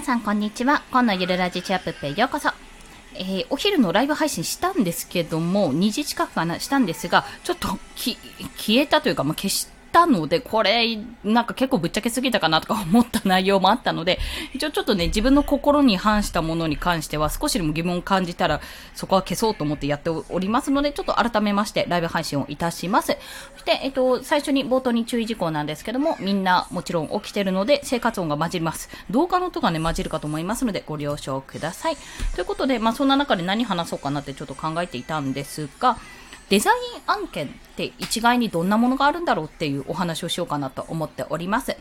皆さんこんにちは。今のゆるラジチアップへようこそ。えー、お昼のライブ配信したんですけども、2時近くかな、したんですが、ちょっと消えたというか、まあ、消したので、これ、なんか結構ぶっちゃけすぎたかなとか思った内容もあったので、一応ちょっとね、自分の心に反したものに関しては少しでも疑問を感じたら、そこは消そうと思ってやっておりますので、ちょっと改めましてライブ配信をいたします。そして、えっと、最初に冒頭に注意事項なんですけども、みんなもちろん起きてるので、生活音が混じります。動画の音がね、混じるかと思いますので、ご了承ください。ということで、まあ、そんな中で何話そうかなってちょっと考えていたんですが、デザイン案件って一概にどんなものがあるんだろうっていうお話をしようかなと思っております。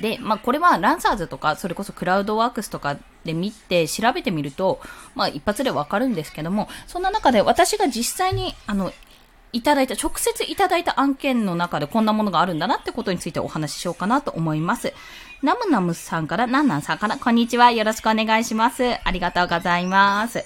で、まあ、これはランサーズとか、それこそクラウドワークスとかで見て調べてみると、まあ、一発でわかるんですけども、そんな中で私が実際に、あの、いただいた、直接いただいた案件の中でこんなものがあるんだなってことについてお話ししようかなと思います。ナムナムさんから、ナンナンさんから、こんにちは。よろしくお願いします。ありがとうございます。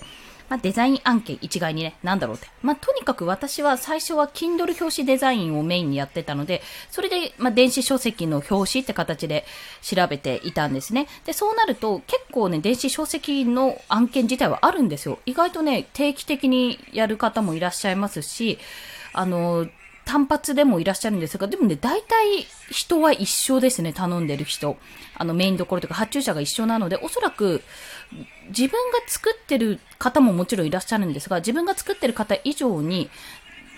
まあ、デザイン案件一概にね、なんだろうって。まあ、とにかく私は最初は Kindle 表紙デザインをメインにやってたので、それで、まあ、電子書籍の表紙って形で調べていたんですね。で、そうなると結構ね、電子書籍の案件自体はあるんですよ。意外とね、定期的にやる方もいらっしゃいますし、あの、単発でもいらっしゃるんですが、でもね、大体人は一緒ですね、頼んでる人。あの、メインどころとか発注者が一緒なので、おそらく、自分が作ってる方ももちろんいらっしゃるんですが、自分が作ってる方以上に、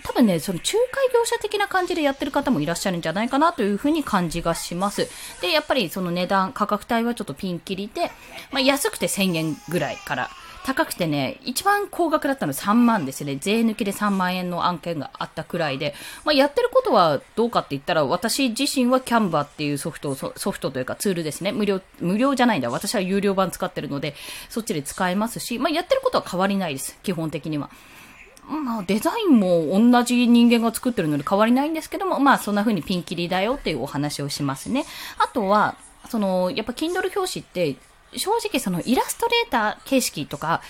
多分ね、その仲介業者的な感じでやってる方もいらっしゃるんじゃないかなというふうに感じがします。で、やっぱりその値段、価格帯はちょっとピンキリで、まあ、安くて1000円ぐらいから高くてね、一番高額だったの3万ですね。税抜きで3万円の案件があったくらいで、まあ、やってることはどうかって言ったら、私自身はキャンバーっていうソフトソフトというかツールですね。無料、無料じゃないんだ。私は有料版使ってるので、そっちで使えますし、まあ、やってることは変わりないです。基本的には。まあ、デザインも同じ人間が作ってるので変わりないんですけども、まあ、そんな風にピンキリだよっていうお話をしますね。あとは、その、やっぱ Kindle 表紙って、正直そのイラストレーター形式とか、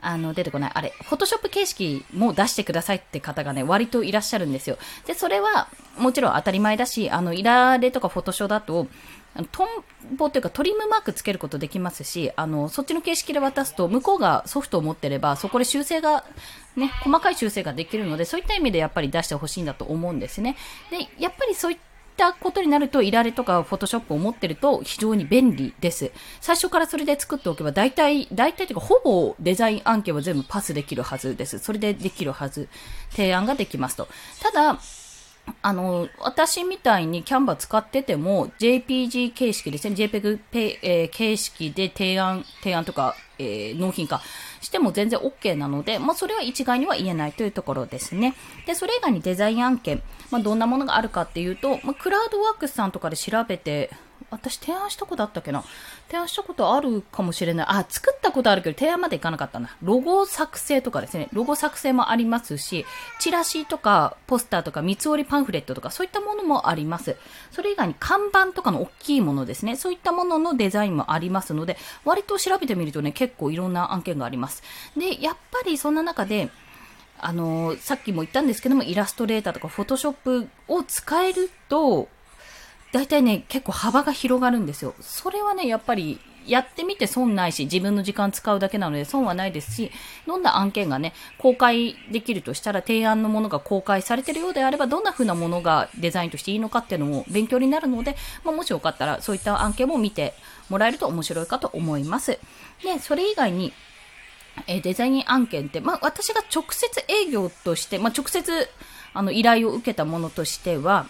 あの、出てこない。あれ、フォトショップ形式も出してくださいって方がね、割といらっしゃるんですよ。で、それは、もちろん当たり前だし、あの、イラレとかフォトショーだと、トンボというかトリムマークつけることできますし、あの、そっちの形式で渡すと、向こうがソフトを持ってれば、そこで修正が、ね、細かい修正ができるので、そういった意味でやっぱり出してほしいんだと思うんですね。で、やっぱりそういったったことになると、いられとかフォトショップを持ってると非常に便利です。最初からそれで作っておけば、大体、大体というか、ほぼデザイン案件は全部パスできるはずです。それでできるはず。提案ができますと。ただ、あの、私みたいにキャンバー使ってても、JPG 形式ですね、JPEG、えー、形式で提案、提案とか、えー、納品化しても全然 OK なので、まあ、それは一概には言えないというところですね。で、それ以外にデザイン案件、まあ、どんなものがあるかっていうと、まあ、クラウドワークスさんとかで調べて、私提案したことあったっけな？提案したことあるかもしれない。あ、作ったことあるけど提案までいかなかったな。ロゴ作成とかですね。ロゴ作成もありますし、チラシとかポスターとか三つ折りパンフレットとかそういったものもあります。それ以外に看板とかの大きいものですね。そういったもののデザインもありますので、割と調べてみるとね、結構いろんな案件があります。で、やっぱりそんな中で、あのー、さっきも言ったんですけども、イラストレーターとかフォトショップを使えると、大体ね、結構幅が広がるんですよ。それはね、やっぱり、やってみて損ないし、自分の時間使うだけなので損はないですし、どんな案件がね、公開できるとしたら、提案のものが公開されてるようであれば、どんな風なものがデザインとしていいのかっていうのも勉強になるので、まあ、もしよかったら、そういった案件も見てもらえると面白いかと思います。で、それ以外に、えデザイン案件って、まあ、私が直接営業として、まあ、直接、あの、依頼を受けたものとしては、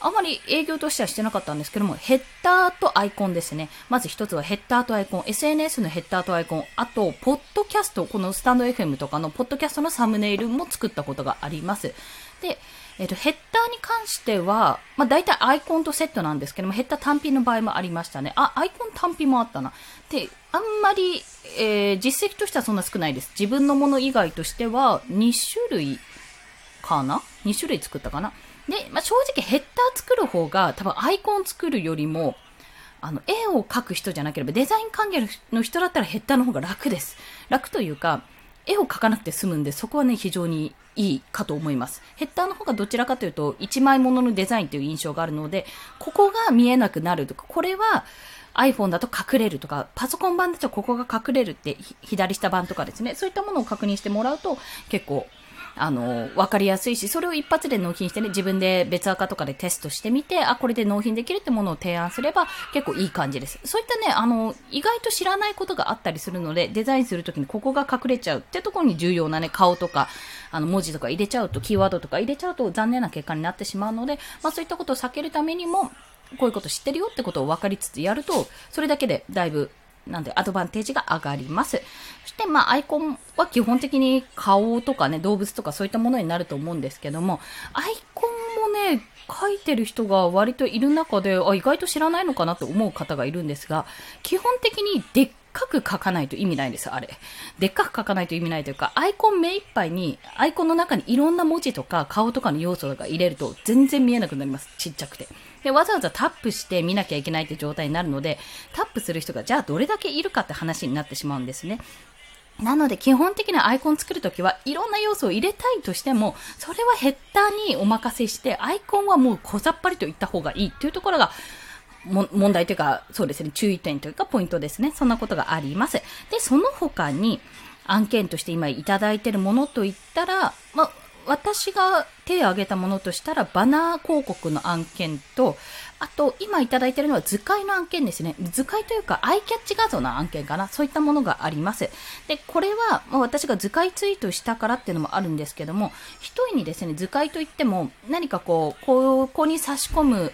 あまり営業としてはしてなかったんですけども、ヘッダーとアイコンですね。まず一つはヘッダーとアイコン、SNS のヘッダーとアイコン、あと、ポッドキャスト、このスタンド FM とかのポッドキャストのサムネイルも作ったことがあります。で、えっ、と、ヘッダーに関しては、まあ大体アイコンとセットなんですけども、ヘッダー単品の場合もありましたね。あ、アイコン単品もあったな。で、あんまり、えー、実績としてはそんな少ないです。自分のもの以外としては、2種類かな ?2 種類作ったかな？で、まあ、正直ヘッダー作る方が多分アイコン作るよりも、あの、絵を描く人じゃなければデザイン関係の人だったらヘッダーの方が楽です。楽というか、絵を描かなくて済むんで、そこはね、非常にいいかと思います。ヘッダーの方がどちらかというと、一枚物のデザインという印象があるので、ここが見えなくなるとか、これは、iPhone だと隠れるとか、パソコン版だとここが隠れるって、左下版とかですね、そういったものを確認してもらうと、結構、あの、わかりやすいし、それを一発で納品してね、自分で別赤とかでテストしてみて、あ、これで納品できるってものを提案すれば結構いい感じです。そういったね、あの、意外と知らないことがあったりするので、デザインするときにここが隠れちゃうってところに重要なね、顔とか、あの、文字とか入れちゃうと、キーワードとか入れちゃうと残念な結果になってしまうので、まあそういったことを避けるためにも、こういうこと知ってるよってことを分かりつつやると、それだけでだいぶなんで、アドバンテージが上がります。そして、まあ、アイコンは基本的に顔とかね、動物とかそういったものになると思うんですけども、アイコンね、書いてる人が割といる中で、あ、意外と知らないのかなと思う方がいるんですが、基本的にでっかく書かないと意味ないんです、あれ。でっかく書かないと意味ないというか、アイコン目いっぱいに、アイコンの中にいろんな文字とか顔とかの要素とか入れると全然見えなくなります。ちっちゃくて。で、わざわざタップして見なきゃいけないって状態になるので、タップする人がじゃあどれだけいるかって話になってしまうんですね。なので基本的なアイコン作るときはいろんな要素を入れたいとしても、それはヘッダーにお任せして、アイコンはもう小ざっぱりと言った方がいいっていうところが、問題というか、そうですね、注意点というかポイントですね。そんなことがあります。で、その他に、案件として今いただいているものといったら、ま、私が手を挙げたものとしたら、バナー広告の案件と、あと、今いただいているのは図解の案件ですね。図解というか、アイキャッチ画像の案件かな。そういったものがあります。で、これは、まあ、私が図解ツイートしたからっていうのもあるんですけども、一人にですね、図解といっても、何かこう、ここに差し込む、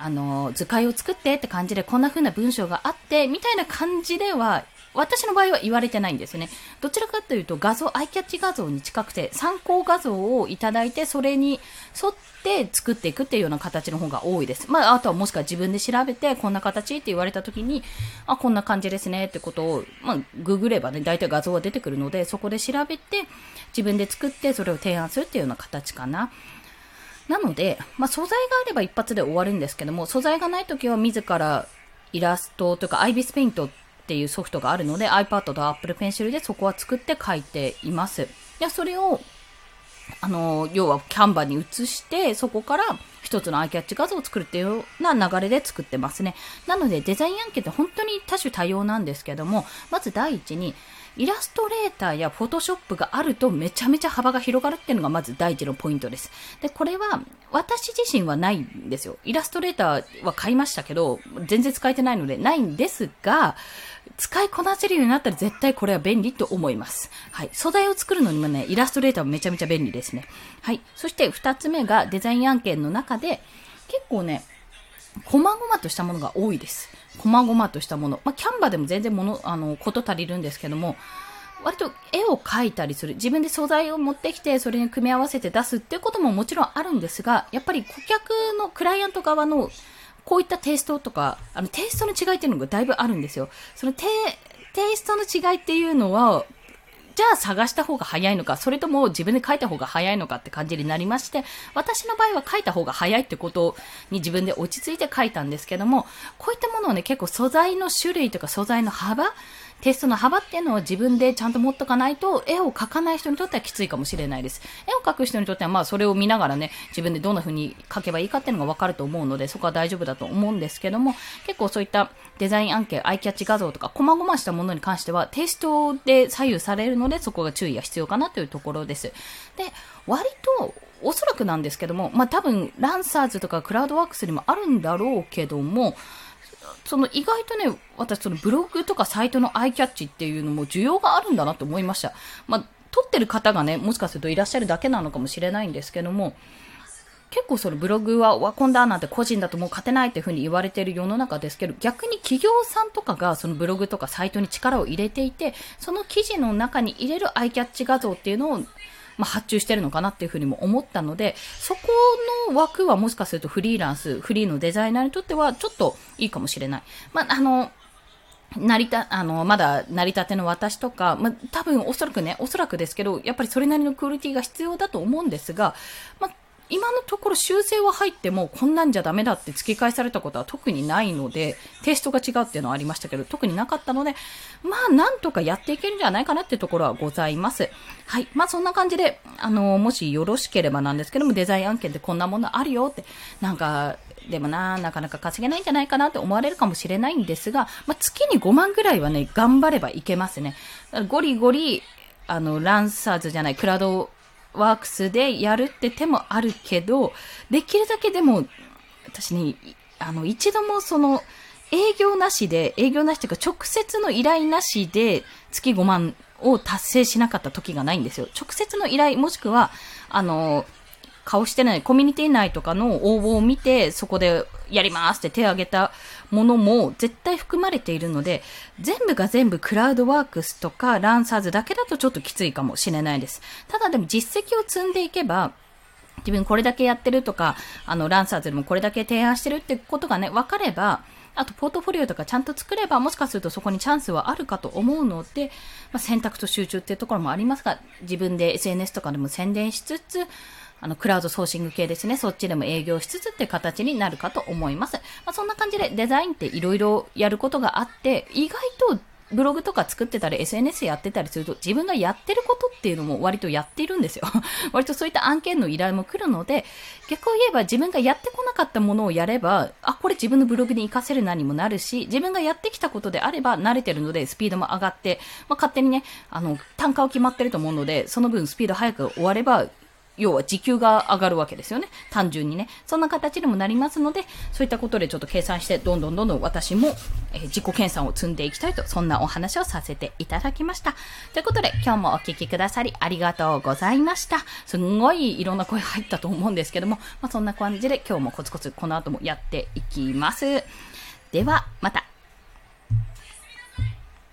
あの、図解を作ってって感じで、こんな風な文章があって、みたいな感じでは私の場合は言われてないんですね。どちらかというと画像、アイキャッチ画像に近くて、参考画像をいただいて、それに沿って作っていくっていうような形の方が多いです。まあ、あとはもしくは自分で調べて、こんな形って言われた時に、あ、こんな感じですねってことを、まあ、ググればね、大体画像が出てくるので、そこで調べて、自分で作って、それを提案するっていうような形かな。なので、まあ、素材があれば一発で終わるんですけども、素材がない時は自らイラストというか、アイビスペイントっていうソフトがあるので iPad と Apple Pencil でそこは作って書いています。で、それを、あの、要はキャンバに移して、そこから一つのアイキャッチ画像を作るっていうような流れで作ってますね。なのでデザイン案件って本当に多種多様なんですけども、まず第一に、イラストレーターやフォトショップがあるとめちゃめちゃ幅が広がるっていうのがまず第一のポイントです。で、これは私自身はないんですよ。イラストレーターは買いましたけど、全然使えてないのでないんですが、使いこなせるようになったら絶対これは便利と思います。はい。素材を作るのにもね、イラストレーターもめちゃめちゃ便利ですね。はい。そして二つ目がデザイン案件の中で、結構ね、細々としたものが多いです。細々としたもの。まあ、キャンバでも全然もの、あの、こと足りるんですけども、割と絵を描いたりする。自分で素材を持ってきて、それに組み合わせて出すっていうことももちろんあるんですが、やっぱり顧客のクライアント側のこういったテイストとか、あの、テイストの違いっていうのがだいぶあるんですよ。そのテ、テイストの違いっていうのは、じゃあ探した方が早いのか、それとも自分で書いた方が早いのかって感じになりまして、私の場合は書いた方が早いってことに自分で落ち着いて書いたんですけども、こういったものをね、結構素材の種類とか素材の幅テストの幅っていうのを自分でちゃんと持っとかないと、絵を描かない人にとってはきついかもしれないです。絵を描く人にとっては、まあそれを見ながらね、自分でどんな風に描けばいいかっていうのがわかると思うので、そこは大丈夫だと思うんですけども、結構そういったデザイン案件、アイキャッチ画像とか、細々したものに関しては、テストで左右されるので、そこが注意が必要かなというところです。で、割と、おそらくなんですけども、まあ多分、ランサーズとかクラウドワークスにもあるんだろうけども、その意外とね、私そのブログとかサイトのアイキャッチっていうのも需要があるんだなと思いました。まあ、撮ってる方がね、もしかするといらっしゃるだけなのかもしれないんですけども、結構そのブログはワコンダーなんて個人だともう勝てないっていうふうに言われている世の中ですけど、逆に企業さんとかがそのブログとかサイトに力を入れていて、その記事の中に入れるアイキャッチ画像っていうのをまあ、発注してるのかなっていうふうにも思ったので、そこの枠はもしかするとフリーランス、フリーのデザイナーにとってはちょっといいかもしれない。まあ、あの、なりた、あの、まだ成り立ての私とか、まあ、多分おそらくね、おそらくですけど、やっぱりそれなりのクオリティが必要だと思うんですが、まあ、今のところ修正は入ってもこんなんじゃダメだって突き返されたことは特にないので、テイストが違うっていうのはありましたけど、特になかったので、まあなんとかやっていけるんじゃないかなっていうところはございます。はい。まあそんな感じで、あの、もしよろしければなんですけども、デザイン案件でこんなものあるよって、なんか、でもな、なかなか稼げないんじゃないかなって思われるかもしれないんですが、まあ、月に5万ぐらいはね、頑張ればいけますね。ゴリゴリ、あの、ランサーズじゃない、クラウドワークスでやるって手もあるけど、できるだけでも、私ね、あの、一度もその、営業なしで、営業なしというか直接の依頼なしで月5万を達成しなかった時がないんですよ。直接の依頼、もしくは、あの、顔してない、コミュニティ内とかの応募を見て、そこでやりますって手を挙げたものも絶対含まれているので、全部が全部クラウドワークスとかランサーズだけだとちょっときついかもしれないです。ただでも実績を積んでいけば、自分これだけやってるとか、あの、ランサーズでもこれだけ提案してるってことがね、分かれば、あと、ポートフォリオとかちゃんと作れば、もしかするとそこにチャンスはあるかと思うので、まあ、選択と集中っていうところもありますが、自分で SNS とかでも宣伝しつつ、あの、クラウドソーシング系ですね。そっちでも営業しつつって形になるかと思います。まあ、そんな感じでデザインって色々やることがあって、意外とブログとか作ってたり SNS やってたりすると自分がやってることっていうのも割とやっているんですよ。割とそういった案件の依頼も来るので、逆を言えば自分がやってこなかったものをやれば、あ、これ自分のブログに活かせるなにもなるし、自分がやってきたことであれば慣れてるのでスピードも上がって、まあ、勝手にね、あの、単価は決まってると思うので、その分スピード早く終われば要は時給が上がるわけですよね。単純にね。そんな形にもなりますので、そういったことでちょっと計算して、どんどんどんどん私も、えー、自己研鑽を積んでいきたいと、そんなお話をさせていただきました。ということで、今日もお聴きくださりありがとうございました。すんごいいろんな声入ったと思うんですけども、まあ、そんな感じで今日もコツコツこの後もやっていきます。では、また。